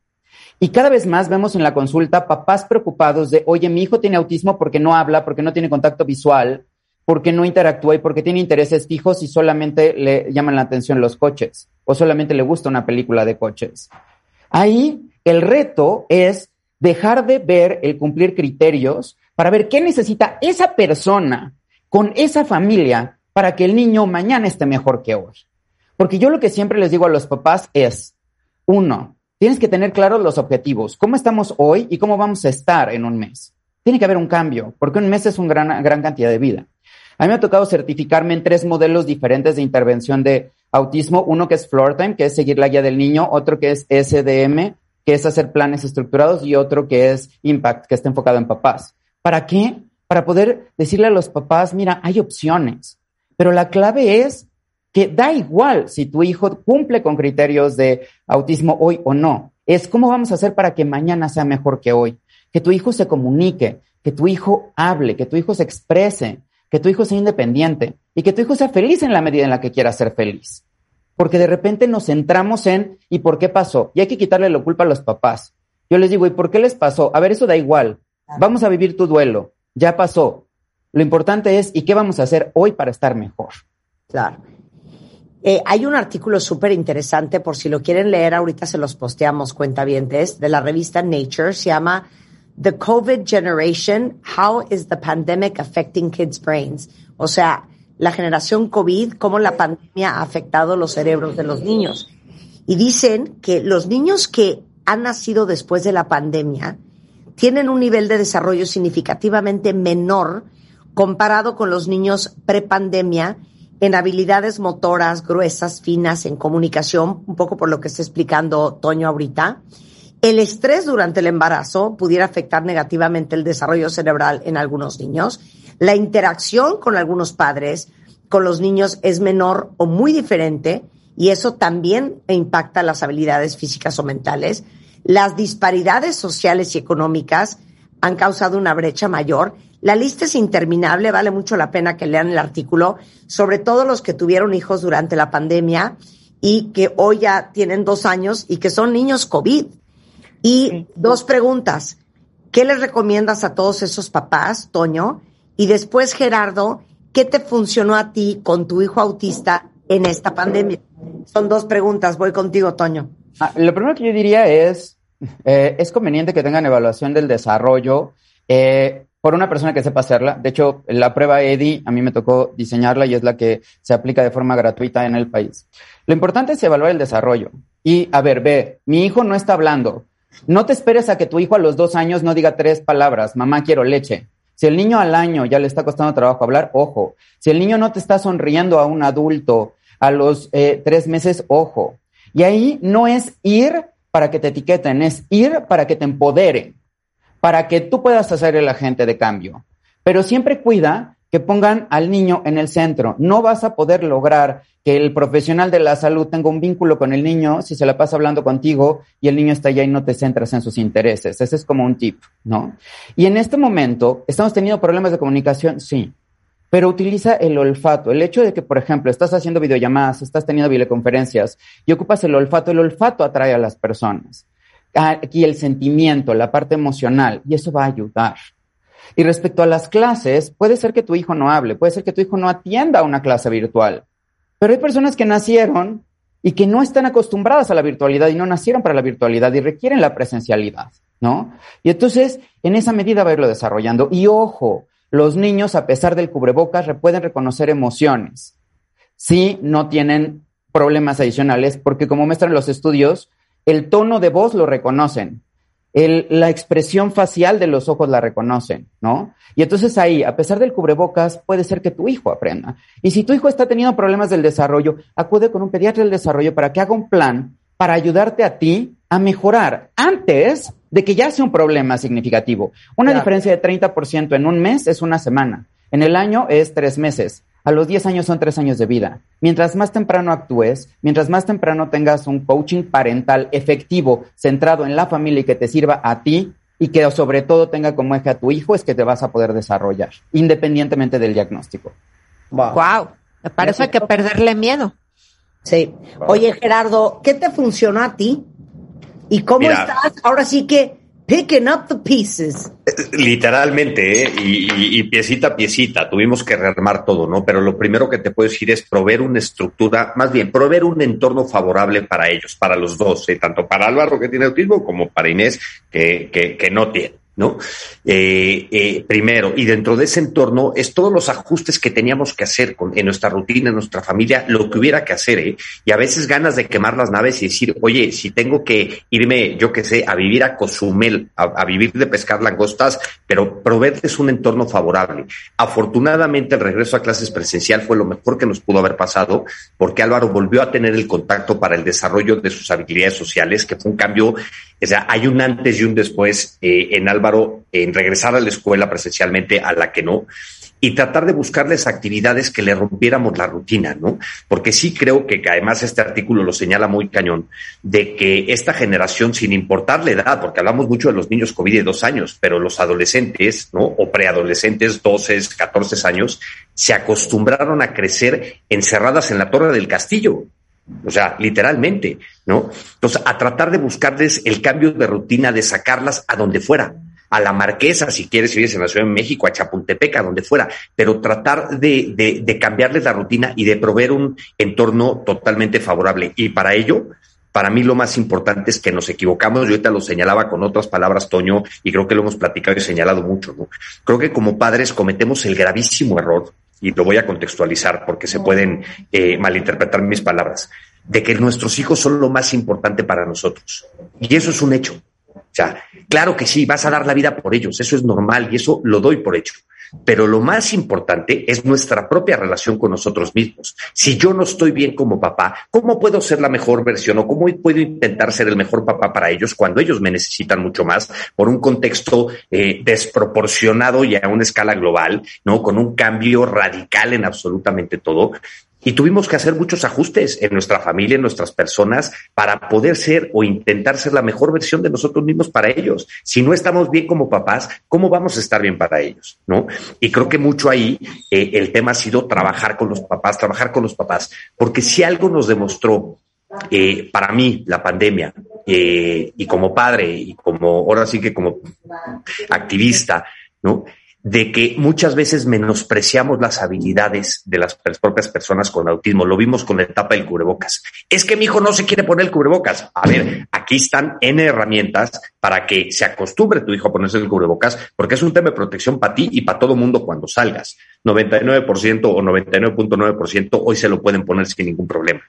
Y cada vez más vemos en la consulta papás preocupados de, oye, mi hijo tiene autismo porque no habla, porque no tiene contacto visual, porque no interactúa y porque tiene intereses fijos y solamente le llaman la atención los coches o solamente le gusta una película de coches. Ahí el reto es dejar de ver el cumplir criterios para ver qué necesita esa persona con esa familia para que el niño mañana esté mejor que hoy. Porque yo lo que siempre les digo a los papás es, Uno, tienes que tener claros los objetivos. ¿Cómo estamos hoy y cómo vamos a estar en un mes? Tiene que haber un cambio, porque un mes es una gran, gran cantidad de vida. A mí me ha tocado certificarme en tres modelos diferentes de intervención de autismo. Uno que es floor time, que es seguir la guía del niño. Otro que es SDM, que es hacer planes estructurados. Y otro que es impact, que está enfocado en papás. ¿Para qué? Para poder decirle a los papás, mira, hay opciones. Pero la clave es que da igual si tu hijo cumple con criterios de autismo hoy o no. Es cómo vamos a hacer para que mañana sea mejor que hoy. Que tu hijo se comunique, que tu hijo hable, que tu hijo se exprese, que tu hijo sea independiente y que tu hijo sea feliz en la medida en la que quiera ser feliz. Porque de repente nos centramos en ¿y por qué pasó? Y hay que quitarle la culpa a los papás. Yo les digo, ¿y por qué les pasó? A ver, eso da igual. Vamos a vivir tu duelo. Ya pasó. Lo importante es ¿y qué vamos a hacer hoy para estar mejor? Claro. Eh, hay un artículo súper interesante, por si lo quieren leer, ahorita se los posteamos, cuentavientes, de la revista Nature, se llama The COVID Generation, How is the Pandemic Affecting Kids' Brains? O sea, la generación COVID, cómo la pandemia ha afectado los cerebros de los niños. Y dicen que los niños que han nacido después de la pandemia tienen un nivel de desarrollo significativamente menor comparado con los niños prepandemia en habilidades motoras gruesas, finas, en comunicación, un poco por lo que está explicando Toño ahorita el estrés durante el embarazo pudiera afectar negativamente el desarrollo cerebral en algunos niños. La interacción con algunos padres, con los niños, es menor o muy diferente y eso también impacta las habilidades físicas o mentales. Las disparidades sociales y económicas han causado una brecha mayor. La lista es interminable, vale mucho la pena que lean el artículo, sobre todo los que tuvieron hijos durante la pandemia y que hoy ya tienen dos años y que son niños COVID. Y dos preguntas. ¿Qué les recomiendas a todos esos papás, Toño? Y después, Gerardo, ¿qué te funcionó a ti con tu hijo autista en esta pandemia? Son dos preguntas. Voy contigo, Toño. Ah, lo primero que yo diría es, eh, es conveniente que tengan evaluación del desarrollo eh, por una persona que sepa hacerla. De hecho, la prueba EDI a mí me tocó diseñarla y es la que se aplica de forma gratuita en el país. Lo importante es evaluar el desarrollo. Y, a ver, ve, mi hijo no está hablando no te esperes a que tu hijo a los dos años no diga tres palabras, mamá quiero leche. Si el niño al año ya le está costando trabajo hablar, ojo. Si el niño no te está sonriendo a un adulto a los eh, tres meses, ojo. Y ahí no es ir para que te etiqueten, es ir para que te empoderen, para que tú puedas hacer el agente de cambio. Pero siempre cuida que pongan al niño en el centro. No vas a poder lograr que el profesional de la salud tenga un vínculo con el niño si se la pasa hablando contigo y el niño está allá y no te centras en sus intereses. Ese es como un tip, ¿no? Y en este momento, ¿estamos teniendo problemas de comunicación? Sí. Pero utiliza el olfato. El hecho de que, por ejemplo, estás haciendo videollamadas, estás teniendo videoconferencias y ocupas el olfato, el olfato atrae a las personas. Aquí el sentimiento, la parte emocional, y eso va a ayudar. Y respecto a las clases, puede ser que tu hijo no hable, puede ser que tu hijo no atienda a una clase virtual, pero hay personas que nacieron y que no están acostumbradas a la virtualidad y no nacieron para la virtualidad y requieren la presencialidad, ¿no? Y entonces, en esa medida va a irlo desarrollando. Y ojo, los niños, a pesar del cubrebocas, pueden reconocer emociones. Si no tienen problemas adicionales, porque como muestran los estudios, el tono de voz lo reconocen la expresión facial de los ojos la reconocen, ¿no? Y entonces ahí, a pesar del cubrebocas, puede ser que tu hijo aprenda. Y si tu hijo está teniendo problemas del desarrollo, acude con un pediatra del desarrollo para que haga un plan para ayudarte a ti a mejorar antes de que ya sea un problema significativo. Una diferencia de 30% en un mes es una semana. En el año es tres meses a los 10 años son 3 años de vida. Mientras más temprano actúes, mientras más temprano tengas un coaching parental efectivo, centrado en la familia y que te sirva a ti y que sobre todo tenga como eje a tu hijo, es que te vas a poder desarrollar, independientemente del diagnóstico. Wow. Me parece que perderle miedo. Sí. Oye, Gerardo, ¿qué te funcionó a ti? ¿Y cómo estás? Ahora sí que picking up the pieces. Literalmente, ¿eh? y, piecita a piecita, tuvimos que rearmar todo, ¿no? Pero lo primero que te puedo decir es proveer una estructura, más bien, proveer un entorno favorable para ellos, para los dos, ¿eh? tanto para Álvaro que tiene autismo como para Inés que, que no tiene. ¿No? Eh, eh, primero, y dentro de ese entorno es todos los ajustes que teníamos que hacer con, en nuestra rutina, en nuestra familia, lo que hubiera que hacer, ¿eh? Y a veces ganas de quemar las naves y decir, oye, si tengo que irme, yo qué sé, a vivir a Cozumel, a, vivir de pescar langostas, pero proveerles un entorno favorable. Afortunadamente, el regreso a clases presencial fue lo mejor que nos pudo haber pasado, porque Álvaro volvió a tener el contacto para el desarrollo de sus habilidades sociales, que fue un cambio, o sea, hay un antes y un después eh, en Álvaro en regresar a la escuela presencialmente a la que no y tratar de buscarles actividades que le rompiéramos la rutina, ¿no? Porque sí creo que, además este artículo lo señala muy cañón, de que esta generación, sin importar la edad, porque hablamos mucho de los niños COVID de dos años, pero los adolescentes, ¿no? O preadolescentes, 12, 14 años, se acostumbraron a crecer encerradas en la torre del castillo. O sea, literalmente, ¿no? Entonces, a tratar de buscarles el cambio de rutina, de sacarlas a donde fuera a la Marquesa, si quieres, si vives en la Ciudad de México, a Chapultepec, a donde fuera, pero tratar de, de, de cambiarles la rutina y de proveer un entorno totalmente favorable. Y para ello, para mí lo más importante es que nos equivocamos. Yo ahorita lo señalaba con otras palabras, Toño, y creo que lo hemos platicado y señalado mucho, ¿no? Creo que como padres cometemos el gravísimo error, y lo voy a contextualizar porque se pueden eh, malinterpretar mis palabras, de que nuestros hijos son lo más importante para nosotros. Y eso es un hecho. Sea, claro que sí, vas a dar la vida por ellos, eso es normal y eso lo doy por hecho. Pero lo más importante es nuestra propia relación con nosotros mismos. Si yo no estoy bien como papá, ¿cómo puedo ser la mejor versión o cómo puedo intentar ser el mejor papá para ellos cuando ellos me necesitan mucho más por un contexto eh, desproporcionado y a una escala global, ¿no? Con un cambio radical en absolutamente todo. Y tuvimos que hacer muchos ajustes en nuestra familia, en nuestras personas, para poder ser o intentar ser la mejor versión de nosotros mismos para ellos. Si no estamos bien como papás, ¿cómo vamos a estar bien para ellos? ¿No? Y creo que mucho ahí eh, el tema ha sido trabajar con los papás, trabajar con los papás, porque si algo nos demostró eh, para mí la pandemia eh, y como padre y como ahora sí que como activista, ¿no? De que muchas veces menospreciamos las habilidades de las propias personas con autismo. Lo vimos con la etapa del cubrebocas. Es que mi hijo no se quiere poner el cubrebocas. A ver, aquí están N herramientas para que se acostumbre tu hijo a ponerse el cubrebocas, porque es un tema de protección para ti y para todo mundo cuando salgas. 99% o 99.9% hoy se lo pueden poner sin ningún problema.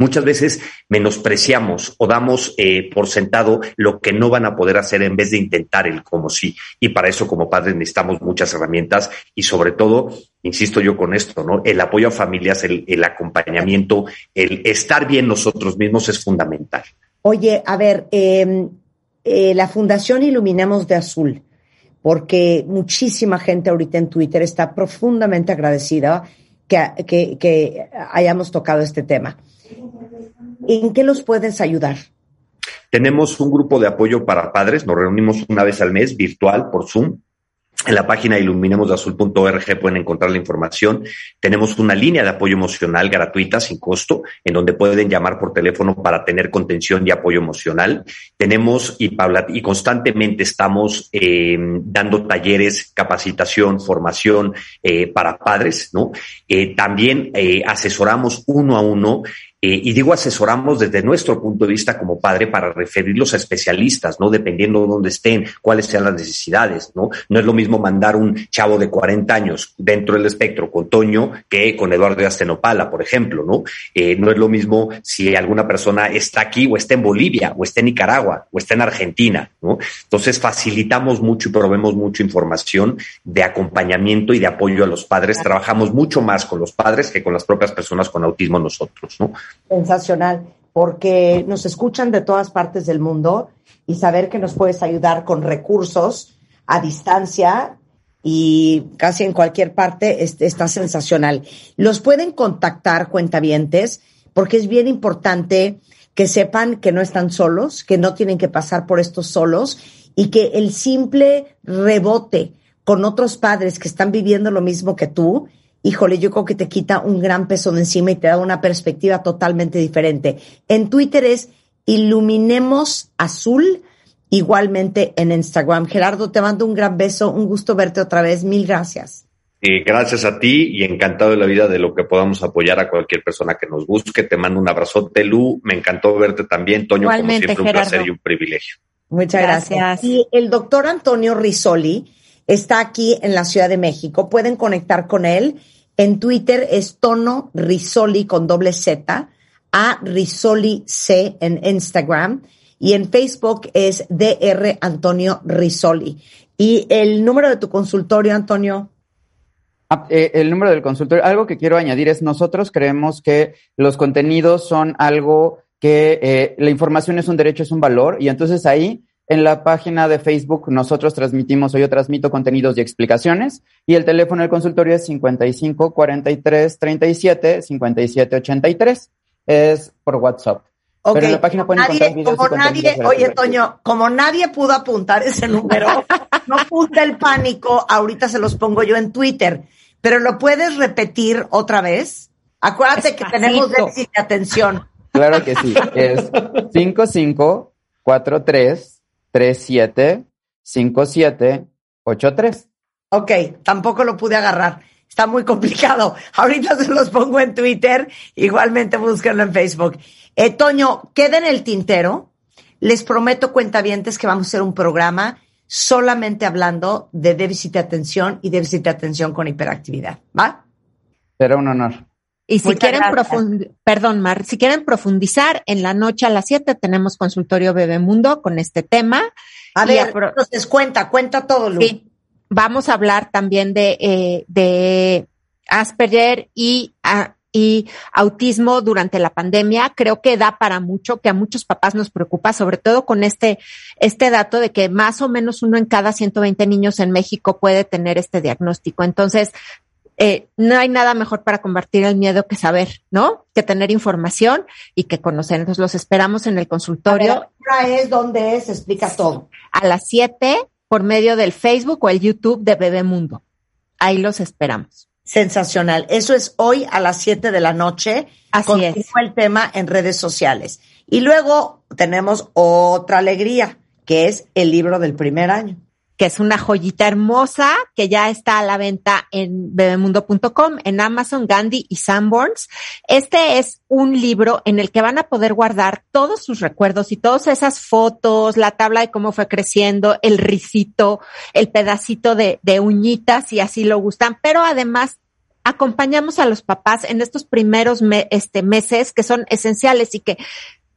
Muchas veces menospreciamos o damos eh, por sentado lo que no van a poder hacer en vez de intentar el como sí. Y para eso como padres necesitamos muchas herramientas y sobre todo, insisto yo con esto, ¿no? El apoyo a familias, el, acompañamiento, el estar bien nosotros mismos es fundamental. Oye, a ver, eh, eh, la Fundación Iluminemos de Azul, porque muchísima gente ahorita en Twitter está profundamente agradecida que hayamos tocado este tema. ¿En qué los puedes ayudar? Tenemos un grupo de apoyo para padres, nos reunimos una vez al mes virtual por Zoom en la página iluminemosdeazul.org pueden encontrar la información. Tenemos una línea de apoyo emocional gratuita, sin costo, en donde pueden llamar por teléfono para tener contención y apoyo emocional. Tenemos y, y constantemente estamos eh, dando talleres, capacitación, formación eh, para padres, ¿no? Eh, también asesoramos uno a uno eh, y digo asesoramos desde nuestro punto de vista como padre para referirlos a especialistas, ¿no? Dependiendo de dónde estén, cuáles sean las necesidades, ¿no? No es lo mismo mandar un chavo de 40 años dentro del espectro con Toño que con Eduardo de Astenopala, por ejemplo, ¿no? Eh, no es lo mismo si alguna persona está aquí o está en Bolivia o está en Nicaragua o está en Argentina, ¿no? Entonces facilitamos mucho y proveemos mucha información de acompañamiento y de apoyo a los padres. Trabajamos mucho más con los padres que con las propias personas con autismo nosotros, ¿no? Sensacional, porque nos escuchan de todas partes del mundo y saber que nos puedes ayudar con recursos a distancia y casi en cualquier parte está sensacional. Los pueden contactar cuentavientes porque es bien importante que sepan que no están solos, que no tienen que pasar por esto solos y que el simple rebote con otros padres que están viviendo lo mismo que tú híjole, yo creo que te quita un gran peso de encima y te da una perspectiva totalmente diferente. En Twitter es Iluminemos Azul, igualmente en Instagram. Gerardo, te mando un gran beso, un gusto verte otra vez, mil gracias. Eh, gracias a ti y encantado de la vida de lo que podamos apoyar a cualquier persona que nos busque. Te mando un abrazote, Lu. Me encantó verte también, Toño, como siempre, un placer y un privilegio. Muchas gracias. Gracias. Y el doctor Antonio Risoli está aquí en la Ciudad de México. Pueden conectar con él. En Twitter es Tono Risoli con doble Z, a Risoli C en Instagram y en Facebook es DR Antonio Risoli. Y el número de tu consultorio, Antonio. Ah, eh, el número del consultorio, algo que quiero añadir es nosotros creemos que los contenidos son algo que eh, la información es un derecho, es un valor, y entonces ahí en la página de Facebook nosotros transmitimos o yo transmito contenidos y explicaciones, y el teléfono del consultorio es 55 43 37 57 83. Es por WhatsApp. Pero en la página pueden nadie- videos como nadie, oye. Toño, como nadie pudo apuntar ese número, no apunta el pánico, ahorita se los pongo yo en Twitter, pero lo puedes repetir otra vez. Acuérdate que tenemos déficit de atención. Claro que sí. Es 55 43 37 57 83. Ok, tampoco lo pude agarrar. Está muy complicado. Ahorita se los pongo en Twitter, igualmente búsquenlo en Facebook. Eh, Toño, queda en el tintero. Les prometo, cuentavientes, que vamos a hacer un programa solamente hablando de déficit de atención y déficit de atención con hiperactividad. ¿Va? Será un honor. Y si Muchas quieren profundizar, perdón, Mar, si quieren profundizar, en la noche a las 7 tenemos consultorio Bebemundo con este tema. A Y ver, entonces cuenta, cuenta todo, Lu. Sí, vamos a hablar también de, eh, de Asperger y, y autismo durante la pandemia. Creo que da para mucho, que a muchos papás nos preocupa, sobre todo con este, este dato de que más o menos uno en cada 120 niños en México puede tener este diagnóstico. Entonces, eh, no hay nada mejor para combatir el miedo que saber, ¿no? Que tener información y que conocer. Entonces, los esperamos en el A consultorio ver, ¿qué hora es? ¿Dónde es? Explica todo. a las 7 por medio del Facebook o el YouTube de Bebemundo. Ahí los esperamos. Sensacional. Eso es hoy a las 7 de la noche. Así Continúa es. el tema en redes sociales. Y luego tenemos otra alegría, que es el libro del primer año. Que es una joyita hermosa que ya está a la venta en bebemundo.com, en Amazon, Gandhi y Sanborns. Este es un libro en el que van a poder guardar todos sus recuerdos y todas esas fotos, la tabla de cómo fue creciendo, el risito, el pedacito de, de uñitas, si así lo gustan, pero además acompañamos a los papás en estos primeros me- este, meses que son esenciales y que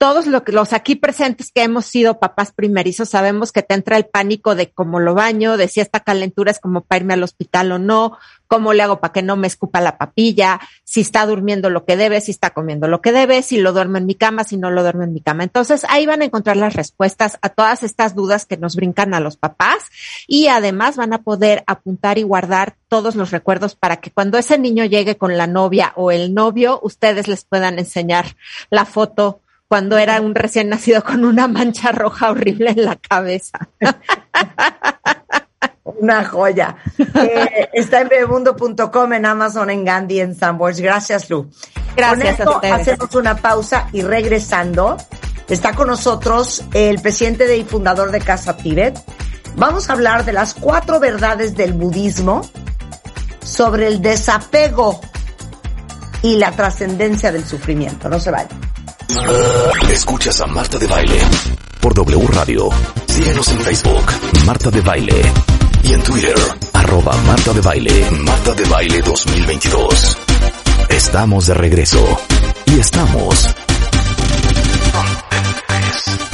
todos los aquí presentes que hemos sido papás primerizos sabemos que te entra el pánico de cómo lo baño, de si esta calentura es como para irme al hospital o no, cómo le hago para que no me escupa la papilla, si está durmiendo lo que debe, si está comiendo lo que debe, si lo duermo en mi cama, si no lo duermo en mi cama. Entonces ahí van a encontrar las respuestas a todas estas dudas que nos brincan a los papás y además van a poder apuntar y guardar todos los recuerdos para que cuando ese niño llegue con la novia o el novio, ustedes les puedan enseñar la foto cuando era un recién nacido con una mancha roja horrible en la cabeza. Una joya. Eh, está en bebemundo.com, en Amazon, en Gandhi, en Sanborns. Gracias, Lu. Gracias Con a esto hacemos una pausa y regresando, está con nosotros el presidente y fundador de Casa Tibet. Vamos a hablar de las cuatro verdades del budismo sobre el desapego y la trascendencia del sufrimiento. No se vayan. Escuchas a Marta de Baile por W Radio. Síguenos en Facebook, Marta de Baile. Y en Twitter, arroba Marta de Baile, Marta de Baile 2022. Estamos de regreso. Y estamos...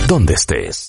Donde estés.